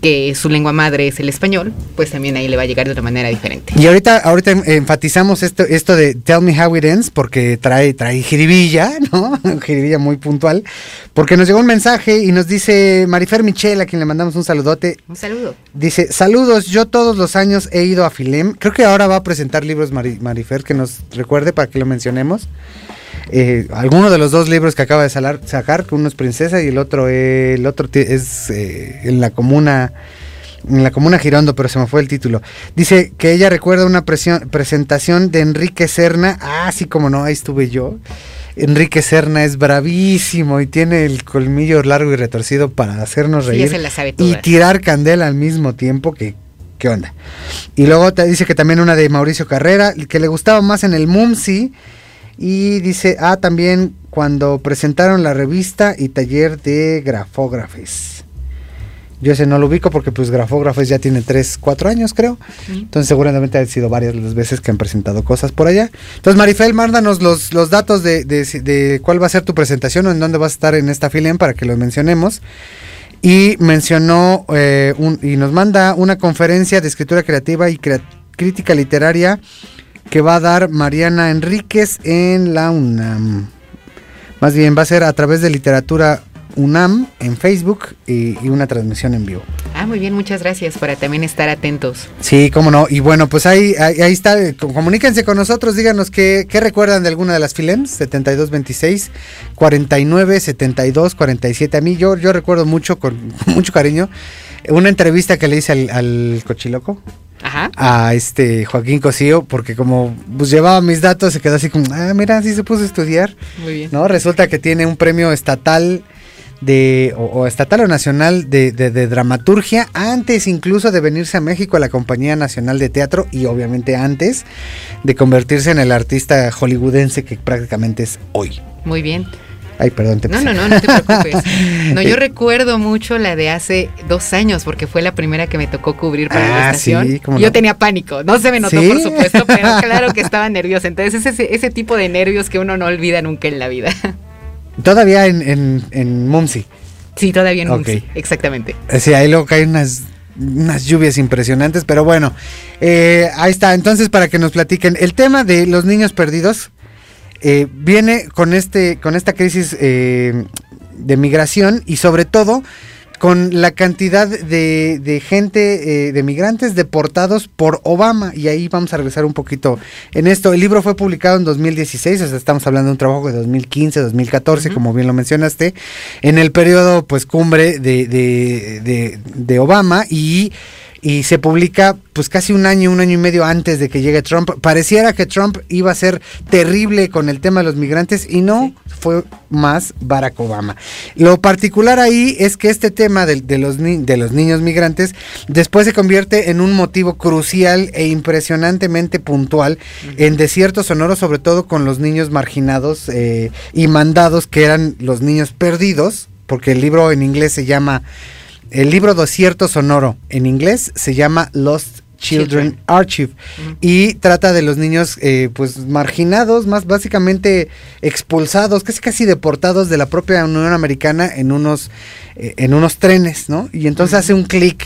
que su lengua madre es el español, pues también ahí le va a llegar de una manera diferente. Y ahorita, ahorita em- enfatizamos esto, esto de Tell Me How It Ends, porque trae, trae jiribilla, ¿no? jiribilla muy puntual, porque nos llegó un mensaje y nos dice Marifer Michel, a quien le mandamos un saludote, Un saludo. dice, saludos, yo todos los años he ido a Filem, creo que ahora va a presentar libros Mari- Marifer, que nos recuerde para que lo mencionemos. Eh, alguno de los dos libros que acaba de salar- sacar, que uno es Princesa y el otro, eh, el otro es eh, en la comuna en la comuna Girondo, pero se me fue el título. Dice que ella recuerda una presión- presentación de Enrique Serna. Ah, sí, como no, ahí estuve yo. Enrique Serna es bravísimo y tiene el colmillo largo y retorcido para hacernos reír y tirar candela al mismo tiempo que qué onda. Y luego te dice que también una de Mauricio Carrera que le gustaba más en el Mumsi y dice, ah, también cuando presentaron la revista y taller de grafógrafes. Yo ese no lo ubico porque pues grafógrafes ya tiene 3, 4 años creo. Entonces seguramente han sido varias las veces que han presentado cosas por allá. Entonces Marifel, mándanos los, los datos de, de, de cuál va a ser tu presentación o en dónde vas a estar en esta filem para que lo mencionemos. y mencionó eh, un- y nos manda una conferencia de escritura creativa y crea- crítica literaria que va a dar Mariana Enríquez en la UNAM. Más bien va a ser a través de literatura UNAM en Facebook y, y una transmisión en vivo. Ah, muy bien, muchas gracias para también estar atentos. Sí, cómo no. Y bueno, pues ahí, ahí, ahí está. eh, com- Comuníquense con nosotros, díganos qué, qué recuerdan de alguna de las films, 7226, 49, 72, 47. A mí yo, yo recuerdo mucho, con mucho cariño, una entrevista que le hice al, al cochiloco, Ajá. a este Joaquín Cosío, porque como pues llevaba mis datos, se quedó así como, ah, mira, sí se puso a estudiar. Muy bien. ¿no? Resulta que tiene un premio estatal de o, o estatal o nacional de, de- de dramaturgia antes incluso de venirse a México a la Compañía Nacional de Teatro y obviamente antes de convertirse en el artista hollywoodense que prácticamente es hoy. Muy bien. Ay, perdón, te No, no, no, no te preocupes. No, yo recuerdo mucho la de hace dos años, porque fue la primera que me tocó cubrir para la Ah, estación. sí, Yo no. tenía pánico, no se me notó, ¿Sí? por supuesto, pero claro que estaba nerviosa. Entonces, es ese, ese tipo de nervios que uno no olvida nunca en la vida. Todavía en, en, en Mumsy. Sí, todavía en Ok. Mumsy, exactamente. Sí, ahí luego caen unas, unas lluvias impresionantes, pero bueno, eh, ahí está. Entonces, para que nos platiquen, el tema de los niños perdidos eh, viene con, este, con esta crisis eh, de migración y sobre todo con la cantidad de, de gente, eh, de migrantes deportados por Obama. Y ahí vamos a regresar un poquito en esto. El libro fue publicado en 2016, o sea, estamos hablando de un trabajo de 2015, 2014, como bien lo mencionaste, en el periodo pues cumbre de, de, de- de Obama y... Y se publica pues casi un año, un año y medio antes de que llegue Trump. Pareciera que Trump iba a ser terrible con el tema de los migrantes y no, fue más Barack Obama. Lo particular ahí es que este tema de, de los, ni- de los niños migrantes después se convierte en un motivo crucial e impresionantemente puntual en desierto sonoro, sobre todo con los niños marginados eh, y mandados que eran los niños perdidos, porque el libro en inglés se llama, el libro Desierto Sonoro en inglés se llama Lost Children, Children. Archive y trata de los niños eh, pues marginados, más básicamente expulsados, casi casi deportados de la propia Unión Americana en unos eh, en unos trenes, ¿no? Y entonces hace un clic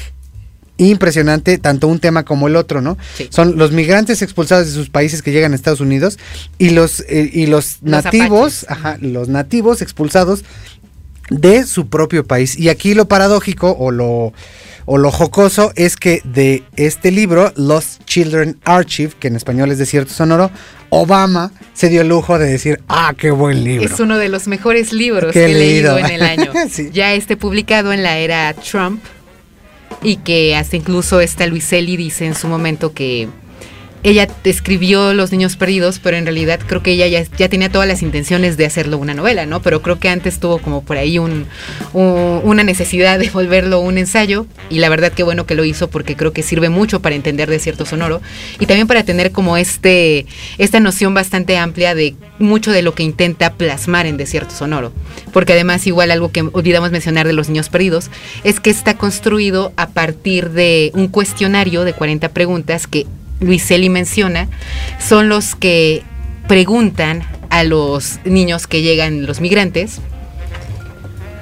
impresionante tanto un tema como el otro, ¿no? Sí. Son los migrantes expulsados de sus países que llegan a Estados Unidos y los eh, y los, Los nativos, apaches. ajá, los nativos expulsados de su propio país. Y aquí lo paradójico o lo, o lo jocoso es que de este libro, Lost Children Archive, que en español es Desierto Sonoro, Obama se dio el lujo de decir, ah, qué buen libro. Es uno de los mejores libros Qué que he leído en el año. Sí. Ya este publicado en la era Trump y que hasta incluso esta Luiselli dice en su momento que ella escribió Los Niños Perdidos, pero en realidad creo que ella ya, tenía todas las intenciones de hacerlo una novela, ¿no? Pero creo que antes tuvo como por ahí un, un- una necesidad de volverlo un ensayo y la verdad que bueno que lo hizo porque creo que sirve mucho para entender Desierto Sonoro y también para tener como este esta noción bastante amplia de mucho de lo que intenta plasmar en Desierto Sonoro. Porque además igual algo que olvidamos mencionar de Los Niños Perdidos es que está construido a partir de un cuestionario de 40 preguntas que Luiselli menciona, son los que preguntan a los niños que llegan, los migrantes,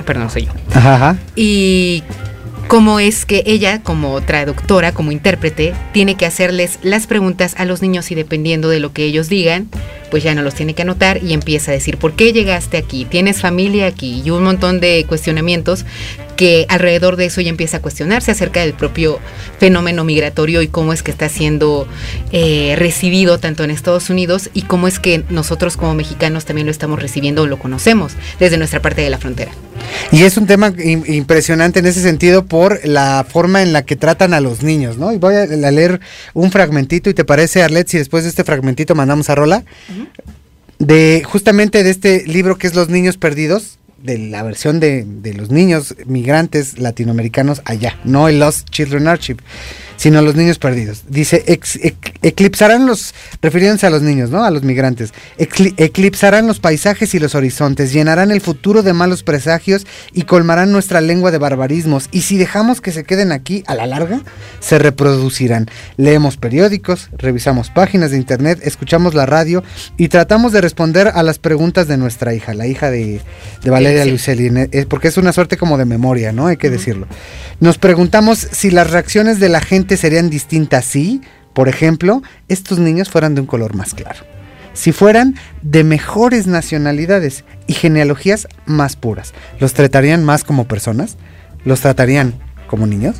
perdón, soy yo, Ajá, ajá. y cómo es que ella, como traductora, como intérprete, tiene que hacerles las preguntas a los niños y dependiendo de lo que ellos digan, pues ya no los tiene que anotar y empieza a decir, ¿por qué llegaste aquí? ¿Tienes familia aquí? Y un montón de cuestionamientos que alrededor de eso ya empieza a cuestionarse acerca del propio fenómeno migratorio y cómo es que está siendo eh, recibido tanto en Estados Unidos y cómo es que nosotros como mexicanos también lo estamos recibiendo o lo conocemos desde nuestra parte de la frontera. Y es un tema im- impresionante en ese sentido por la forma en la que tratan a los niños, ¿no? Y voy a, a leer un fragmentito y te parece, Arlet, si después de este fragmentito mandamos a Rola, de justamente de este libro que es Los Niños Perdidos, de la versión de, de los niños migrantes latinoamericanos allá, no el Lost Children Archive. Sino a los niños perdidos. Dice, ex- ec- eclipsarán los, refiriéndose a los niños, ¿no? A los migrantes. Ecli- eclipsarán los paisajes y los horizontes, llenarán el futuro de malos presagios y colmarán nuestra lengua de barbarismos. Y si dejamos que se queden aquí, a la larga, se reproducirán. Leemos periódicos, revisamos páginas de internet, escuchamos la radio y tratamos de responder a las preguntas de nuestra hija, la hija de, de Valeria Sí. Porque es una suerte como de memoria, ¿no? Hay que decirlo. Nos preguntamos si las reacciones de la gente serían distintas si, por ejemplo, estos niños fueran de un color más claro. Si fueran de mejores nacionalidades y genealogías más puras, ¿los tratarían más como personas? ¿Los tratarían como niños?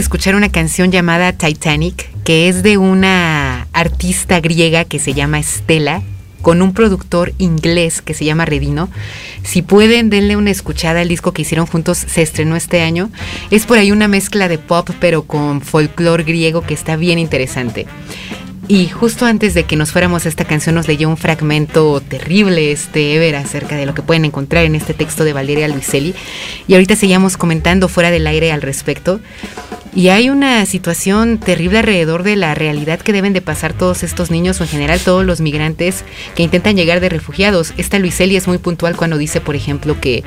Escuchar una canción llamada Titanic, que es de una artista griega que se llama Estela, con un productor inglés que se llama Redino. Si pueden, denle una escuchada al disco que hicieron juntos, se estrenó este año. Es por ahí una mezcla de pop, pero con folclore griego que está bien interesante. Y justo antes de que nos fuéramos a esta canción nos leyó un fragmento terrible este Ever acerca de lo que pueden encontrar en este texto de Valeria Luiselli. Y ahorita seguíamos comentando fuera del aire al respecto. Y hay una situación terrible alrededor de la realidad que deben de pasar todos estos niños o en general todos los migrantes que intentan llegar de refugiados. Esta Luiselli es muy puntual cuando dice, por ejemplo, que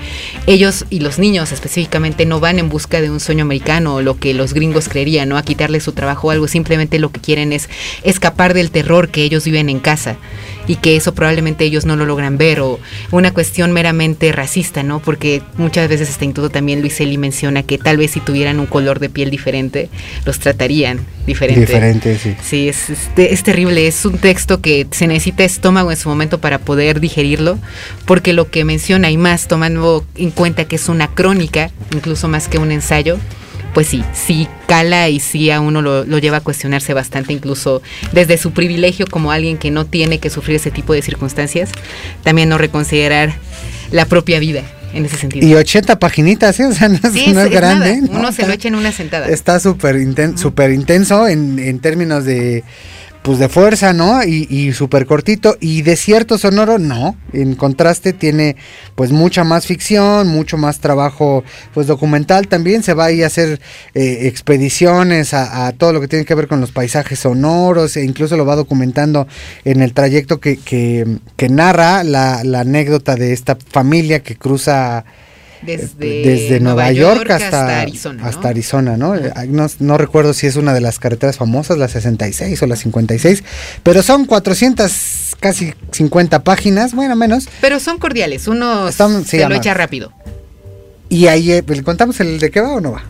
ellos y los niños específicamente no van en busca de un sueño americano o lo que los gringos creerían, ¿no? A quitarle su trabajo o algo, simplemente lo que quieren es escapar del terror que ellos viven en casa. Y que eso probablemente ellos no lo logran ver o una cuestión meramente racista, ¿no? Porque muchas veces este instituto también Luis Eli menciona que tal vez si tuvieran un color de piel diferente, los tratarían diferente. Diferente, sí. Sí, es, es, es terrible, es un texto que se necesita estómago en su momento para poder digerirlo, porque lo que menciona y más tomando en cuenta que es una crónica, incluso más que un ensayo, pues sí, sí cala y sí a uno lo, lo, lleva a cuestionarse bastante, incluso desde su privilegio como alguien que no tiene que sufrir ese tipo de circunstancias, también no reconsiderar la propia vida en ese sentido. Y 80 paginitas, ¿eh? o sea, no, sí, no es, es, grande. Uno se lo echa en una sentada. Está súper inten intenso en, en términos de pues de fuerza, ¿no? Y, y súper cortito. Y desierto sonoro, no. En contraste tiene pues mucha más ficción, mucho más trabajo pues documental también. Se va a ir a hacer eh, expediciones a, a, todo lo que tiene que ver con los paisajes sonoros. E incluso lo va documentando en el trayecto que, que, que narra la, la, anécdota de esta familia que cruza... Desde, desde, Nueva, Nueva York, York, hasta, hasta Arizona. ¿no? Hasta Arizona ¿no? ¿no? ¿no? recuerdo si es una de las carreteras famosas, la 66 o la 56, pero son 400, casi 50 páginas, bueno, menos. Pero son cordiales, uno sí, se lo echa rápido. Y ahí, eh, ¿le contamos el de qué va o no va?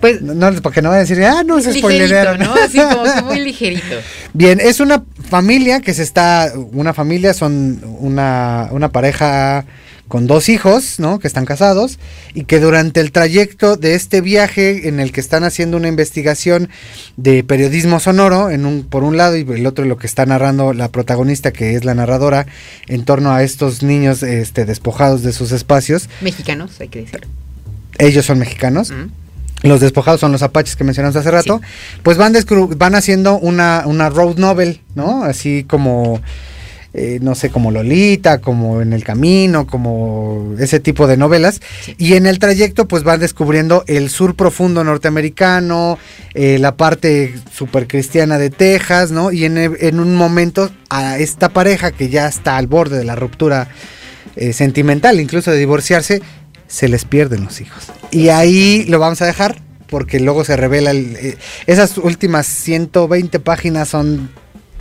Pues, no, porque no va a decir, ah, no, es spoiler. ¿no? Así como que muy ligerito. Bien, es una familia que se está, una familia, son una, una pareja con dos hijos, ¿no? Que están casados y que durante el trayecto de este viaje en el que están haciendo una investigación de periodismo sonoro, en un, por un lado y el otro lo que está narrando la protagonista, que es la narradora, en torno a estos niños este, despojados de sus espacios. Mexicanos, hay que decir. Ellos son mexicanos. Mm. Los despojados son los apaches que mencionamos hace rato. Sí. Pues van, van haciendo una, una road novel, ¿no? Así como eh, no sé, como Lolita, como En el Camino, como ese tipo de novelas. Sí. Y en el trayecto pues van descubriendo el sur profundo norteamericano, eh, la parte super cristiana de Texas, ¿no? Y en, en, un momento a esta pareja que ya está al borde de la ruptura eh, sentimental, incluso de divorciarse, se les pierden los hijos. Y ahí lo vamos a dejar porque luego se revela, el, eh, esas últimas 120 páginas son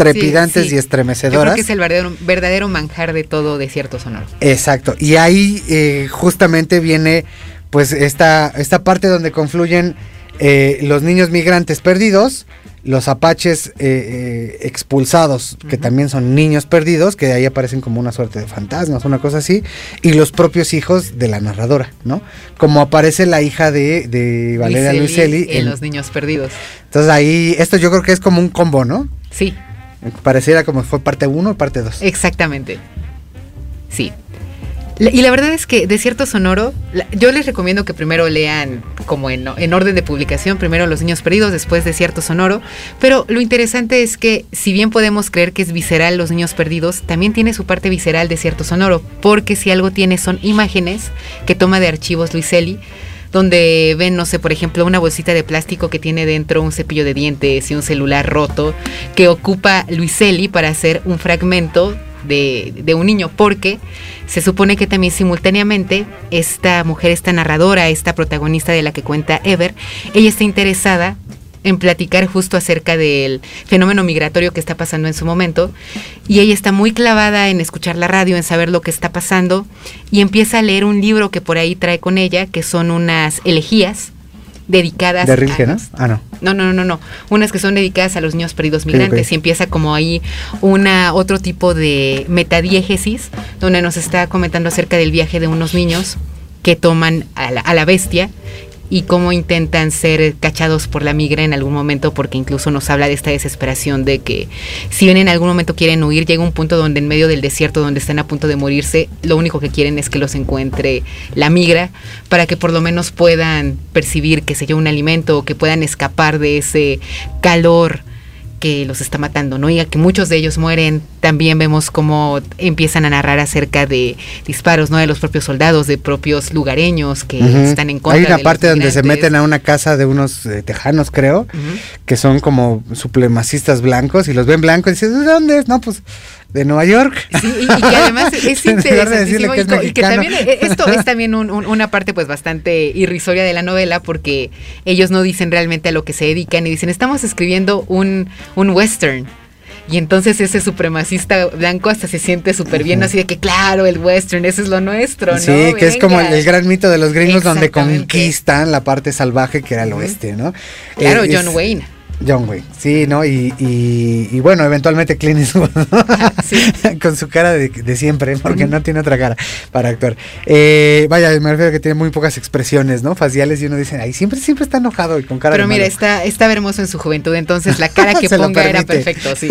trepidantes sí, sí. y estremecedoras. Yo creo que es el verdadero, verdadero, manjar de todo desierto sonoro. Exacto. Y ahí eh, justamente viene pues esta, esta parte donde confluyen eh, los niños migrantes perdidos, los apaches eh, expulsados, que uh -huh. también son niños perdidos, que ahí aparecen como una suerte de fantasmas, una cosa así, y los propios hijos de la narradora, ¿no? Como aparece la hija de, de Valeria Luiselli en, en Los Niños Perdidos. Entonces ahí, esto yo creo que es como un combo, ¿no? Sí, Pareciera como fue parte 1 y parte 2. Exactamente. Sí. Y la verdad es que Desierto Sonoro, yo les recomiendo que primero lean como en, en, orden de publicación, primero Los Niños Perdidos, después Desierto Sonoro, pero lo interesante es que si bien podemos creer que es visceral Los Niños Perdidos, también tiene su parte visceral Desierto Sonoro, porque si algo tiene son imágenes que toma de archivos Luiselli, donde ven, no sé, por ejemplo, una bolsita de plástico que tiene dentro un cepillo de dientes y un celular roto que ocupa Luiselli para hacer un fragmento de, de, un niño, porque se supone que también simultáneamente esta mujer, esta narradora, esta protagonista de la que cuenta Ever, ella está interesada en platicar justo acerca del fenómeno migratorio que está pasando en su momento y ella está muy clavada en escuchar la radio, en saber lo que está pasando y empieza a leer un libro que por ahí trae con ella, que son unas elegías dedicadas de Rilke, ¿no? Ah, no. No, no, no, no. Unas que son dedicadas a los niños perdidos migrantes okay, okay. y empieza como ahí una otro tipo de metadiégesis donde nos está comentando acerca del viaje de unos niños que toman a la, a la bestia y cómo intentan ser cachados por la migra en algún momento, porque incluso nos habla de esta desesperación de que si bien en algún momento quieren huir, llega un punto donde en medio del desierto, donde están a punto de morirse, lo único que quieren es que los encuentre la migra, para que por lo menos puedan percibir, que se yo, un alimento, o que puedan escapar de ese calor que los está matando, ¿no? Y a que muchos de ellos mueren, también vemos cómo empiezan a narrar acerca de disparos, ¿no? De los propios soldados, de propios lugareños que uh -huh. están en contra. Hay una parte donde se meten a una casa de unos eh, tejanos, creo, uh -huh. que son como supremacistas blancos y los ven blancos y dicen, ¿de dónde? No, pues de Nueva York. Sí, y, y, que además es interesantísimo que es y, que también eh, esto es también un, un, una parte pues bastante irrisoria de la novela porque ellos no dicen realmente a lo que se dedican y dicen estamos escribiendo un, un western Y entonces ese supremacista blanco hasta se siente súper bien, así de que claro, el western, eso es lo nuestro, ¿no? Sí, que es como el, gran mito de los gringos donde conquistan la parte salvaje que era el oeste, ¿no? Claro, Eh, John es- Wayne. John Wayne, sí, ¿no? Y, y, y bueno, eventualmente Clint Eastwood, ¿no? con su cara de, de siempre, porque no tiene otra cara para actuar. Eh, vaya, me refiero a que tiene muy pocas expresiones, ¿no? Faciales y uno dice, ay, siempre, siempre está enojado y con cara Pero de mira, malo". está, estaba hermoso en su juventud, entonces la cara que ponga era perfecto, sí.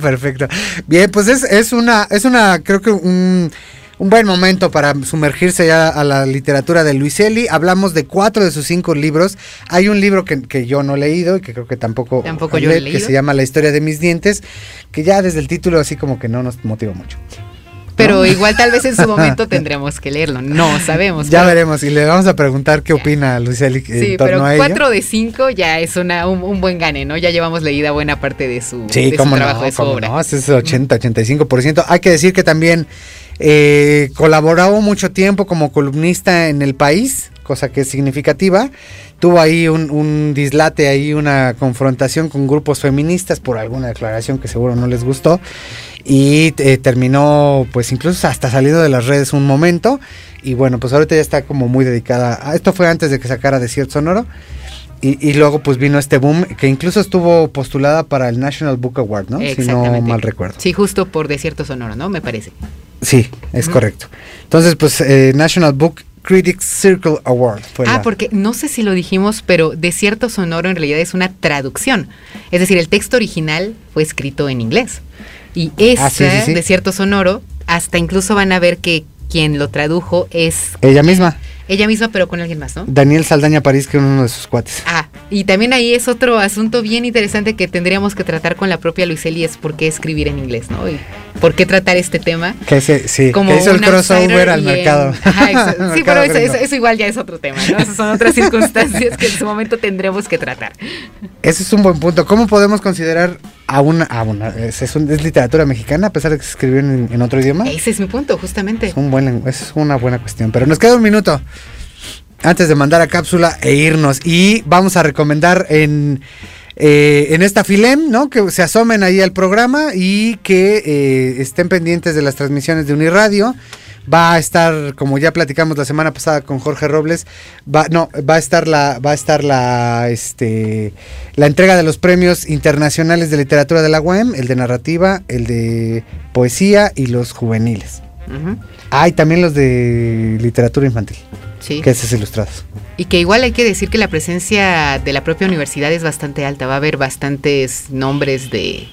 Perfecto. Bien, pues es, es una, es una, creo que un, un buen momento para sumergirse ya a la literatura de Luiselli. Hablamos de cuatro de sus cinco libros. Hay un libro que, que yo no he leído y que creo que tampoco, Tampoco yo he que leído. se llama La historia de mis dientes, que ya desde el título así como que no nos motiva mucho. Pero igual tal vez en su momento tendremos que leerlo, no sabemos. Ya pero- veremos y le vamos a preguntar qué opina Luiselli en Sí, torno pero a ello. 4 de 5 ya es una, un, un buen gane, ¿no? Ya llevamos leída buena parte de su, Sí, de su trabajo, no, de su cómo obra. no, es 80, 85%. Hay que decir que también eh, colaboró mucho tiempo como columnista en El País, cosa que es significativa. Tuvo ahí un, un dislate, ahí una confrontación con grupos feministas por alguna declaración que seguro no les gustó. Y eh, terminó, pues incluso hasta saliendo de las redes un momento. Y bueno, pues ahorita ya está como muy dedicada. A, esto fue antes de que sacara Desierto Sonoro. Y, y luego pues vino este boom que incluso estuvo postulada para el National Book Award, ¿no? Si no mal recuerdo. Sí, justo por Desierto Sonoro, ¿no? Me parece. Sí, es correcto. Entonces pues eh, National Book Critics Circle Award fue ah, la- porque no sé si lo dijimos, pero Desierto Sonoro en realidad es una traducción. Es decir, el texto original fue escrito en inglés. Y ese Ah, sí, sí, sí. Desierto Sonoro, hasta incluso van a ver que quien lo tradujo es Ella misma, ella misma, pero con alguien más, ¿no? Daniel Saldaña París, que es uno de sus cuates. Ah, y también ahí es otro asunto bien interesante que tendríamos que tratar con la propia Luiseli, es por qué escribir en inglés, ¿no? Y por qué tratar este tema. Que ese, sí, Como que hizo el crossover al en- mercado. Ajá, sí, mercado pero eso, eso- eso igual ya es otro tema, ¿no? Esas son otras circunstancias que en su momento tendremos que tratar. Ese es un buen punto. ¿Cómo podemos considerar a una, a una es, es un- es literatura mexicana a pesar de que se escribió en, en otro idioma? Ese es mi punto, justamente. Es, un buen, lengu- es una buena cuestión. Pero nos queda un minuto antes de mandar a cápsula e irnos. Y vamos a recomendar en, eh, en esta Filem, ¿no? Que se asomen ahí al programa y que eh, estén pendientes de las transmisiones de Uniradio. Va a estar, como ya platicamos la semana pasada con Jorge Robles, va, no, va a estar la, va a estar la, este, la entrega de los premios internacionales de literatura de la UAM, el de narrativa, el de poesía y los juveniles. Ujú, Ah, y también los de literatura infantil, Sí. que es ilustrados. Y que igual hay que decir que la presencia de la propia universidad es bastante alta. Va a haber bastantes nombres de,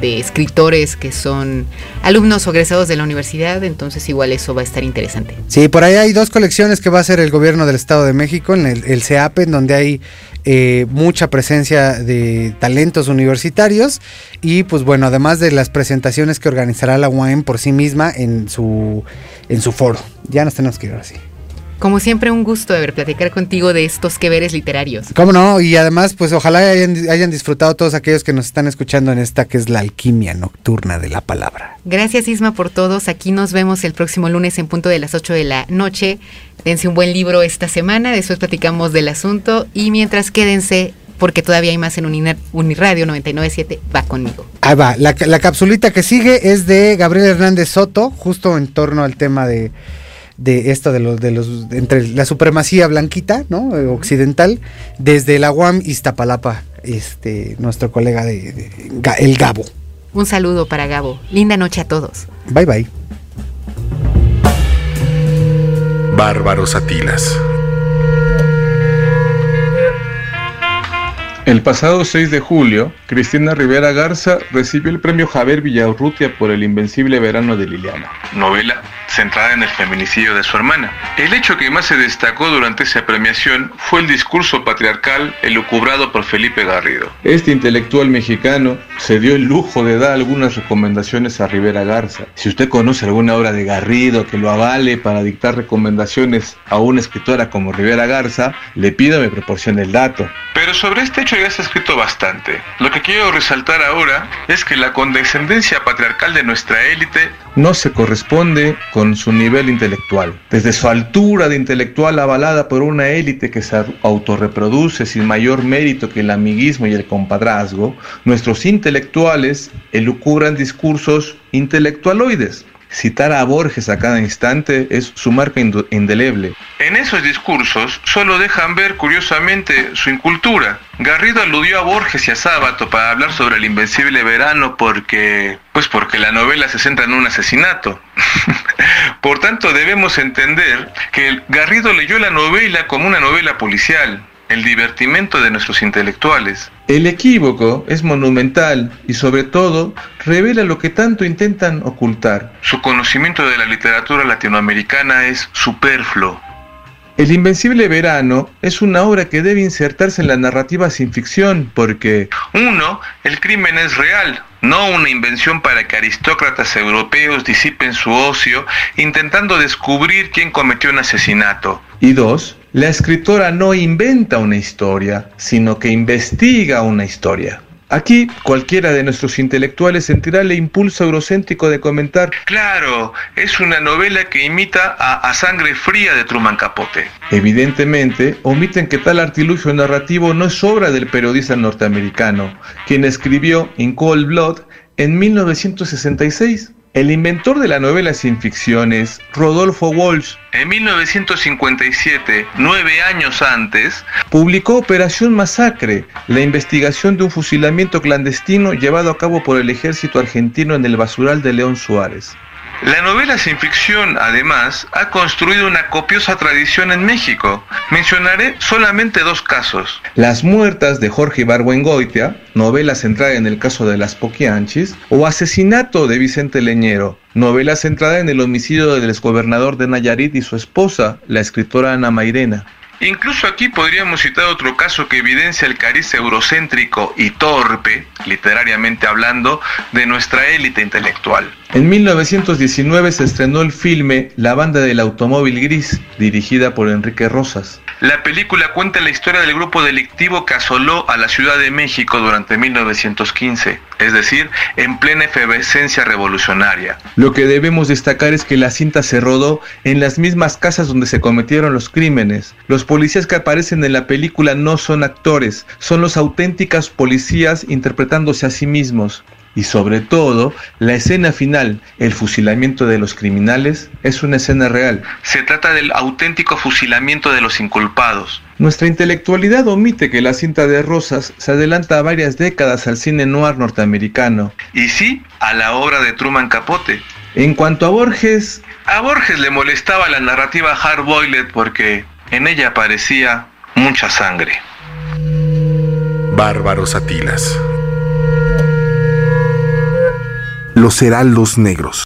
de escritores que son alumnos o egresados de la universidad, entonces igual eso va a estar interesante. Sí, por ahí hay dos colecciones que va a hacer el gobierno del Estado de México, en el, el CEAPE, en donde hay eh, mucha presencia de talentos universitarios y pues bueno, además de las presentaciones que organizará la UAM por sí misma en su, en su foro. Ya nos tenemos que ir ahora sí. Como siempre, un gusto de ver platicar contigo de estos que veres literarios. ¿Cómo no? Y además, pues ojalá hayan, hayan disfrutado todos aquellos que nos están escuchando en esta que es la alquimia nocturna de la palabra. Gracias Isma por todos. Aquí nos vemos el próximo lunes en punto de las 8 de la noche. Dense un buen libro esta semana, después platicamos del asunto y mientras quédense porque todavía hay más en Uniradio 997, va conmigo. Ahí va, la, la capsulita que sigue es de Gabriel Hernández Soto, justo en torno al tema de, de esto de los, de los, de entre la supremacía blanquita, ¿no? Eh, Occidental, desde la UAM Iztapalapa, este, nuestro colega de, el Gabo. Un saludo para Gabo. Linda noche a todos. Bye bye. Bárbaros Atilas. El pasado 6 de julio, Cristina Rivera Garza recibió el premio Javier Villaurrutia por El Invencible Verano de Liliana, novela centrada en el feminicidio de su hermana. El hecho que más se destacó durante esa premiación fue el discurso patriarcal elucubrado por Felipe Garrido. Este intelectual mexicano se dio el lujo de dar algunas recomendaciones a Rivera Garza. Si usted conoce alguna obra de Garrido que lo avale para dictar recomendaciones a una escritora como Rivera Garza, le pido me proporcione el dato. Pero sobre este hecho ya se ha escrito bastante. Lo que quiero resaltar ahora es que la condescendencia patriarcal de nuestra élite no se corresponde con su nivel intelectual. Desde su altura de intelectual avalada por una élite que se autorreproduce sin mayor mérito que el amiguismo y el compadrazgo, nuestros intelectuales elucubran discursos intelectualoides Citar a Borges a cada instante es su marca indeleble. En esos discursos solo dejan ver curiosamente su incultura. Garrido aludió a Borges y a Sábato para hablar sobre el invencible verano porque... pues porque la novela se centra en un asesinato. Por tanto debemos entender que Garrido leyó la novela como una novela policial, el divertimento de nuestros intelectuales. El equívoco es monumental y sobre todo revela lo que tanto intentan ocultar. Su conocimiento de la literatura latinoamericana es superfluo. El Invencible Verano es una obra que debe insertarse en la narrativa sin ficción porque, uno, el crimen es real, no una invención para que aristócratas europeos disipen su ocio intentando descubrir quién cometió un asesinato. Y dos, la escritora no inventa una historia, sino que investiga una historia. Aquí cualquiera de nuestros intelectuales sentirá el impulso eurocéntrico de comentar, claro, es una novela que imita a, a, Sangre Fría de Truman Capote. Evidentemente, omiten que tal artilugio narrativo no es obra del periodista norteamericano, quien escribió In Cold Blood en 1966. El inventor de la novela sin ficción es Rodolfo Walsh. En 1957, nueve años antes, publicó Operación Masacre, la investigación de un fusilamiento clandestino llevado a cabo por el ejército argentino en el basural de León Suárez. La novela sin ficción, además, ha construido una copiosa tradición en México. Mencionaré solamente dos casos. Las muertas de Jorge Ibargüengoitia, novela centrada en el caso de las Poquianchis, o Asesinato de Vicente Leñero, novela centrada en el homicidio del exgobernador de Nayarit y su esposa, la escritora Ana Mairena. Incluso aquí podríamos citar otro caso que evidencia el cariz eurocéntrico y torpe, literariamente hablando, de nuestra élite intelectual. En 1919 se estrenó el filme La banda del automóvil gris, dirigida por Enrique Rosas. La película cuenta la historia del grupo delictivo que asoló a la Ciudad de México durante 1915, es decir, en plena efervescencia revolucionaria. Lo que debemos destacar es que la cinta se rodó en las mismas casas donde se cometieron los crímenes. Los policías que aparecen en la película no son actores, son los auténticos policías interpretándose a sí mismos. Y sobre todo, la escena final, el fusilamiento de los criminales, es una escena real. Se trata del auténtico fusilamiento de los inculpados. Nuestra intelectualidad omite que la cinta de Rosas se adelanta a varias décadas al cine noir norteamericano. Y sí, a la obra de Truman Capote. En cuanto a Borges, a Borges le molestaba la narrativa hard-boiled porque en ella aparecía mucha sangre. Bárbaros Atilas los negros.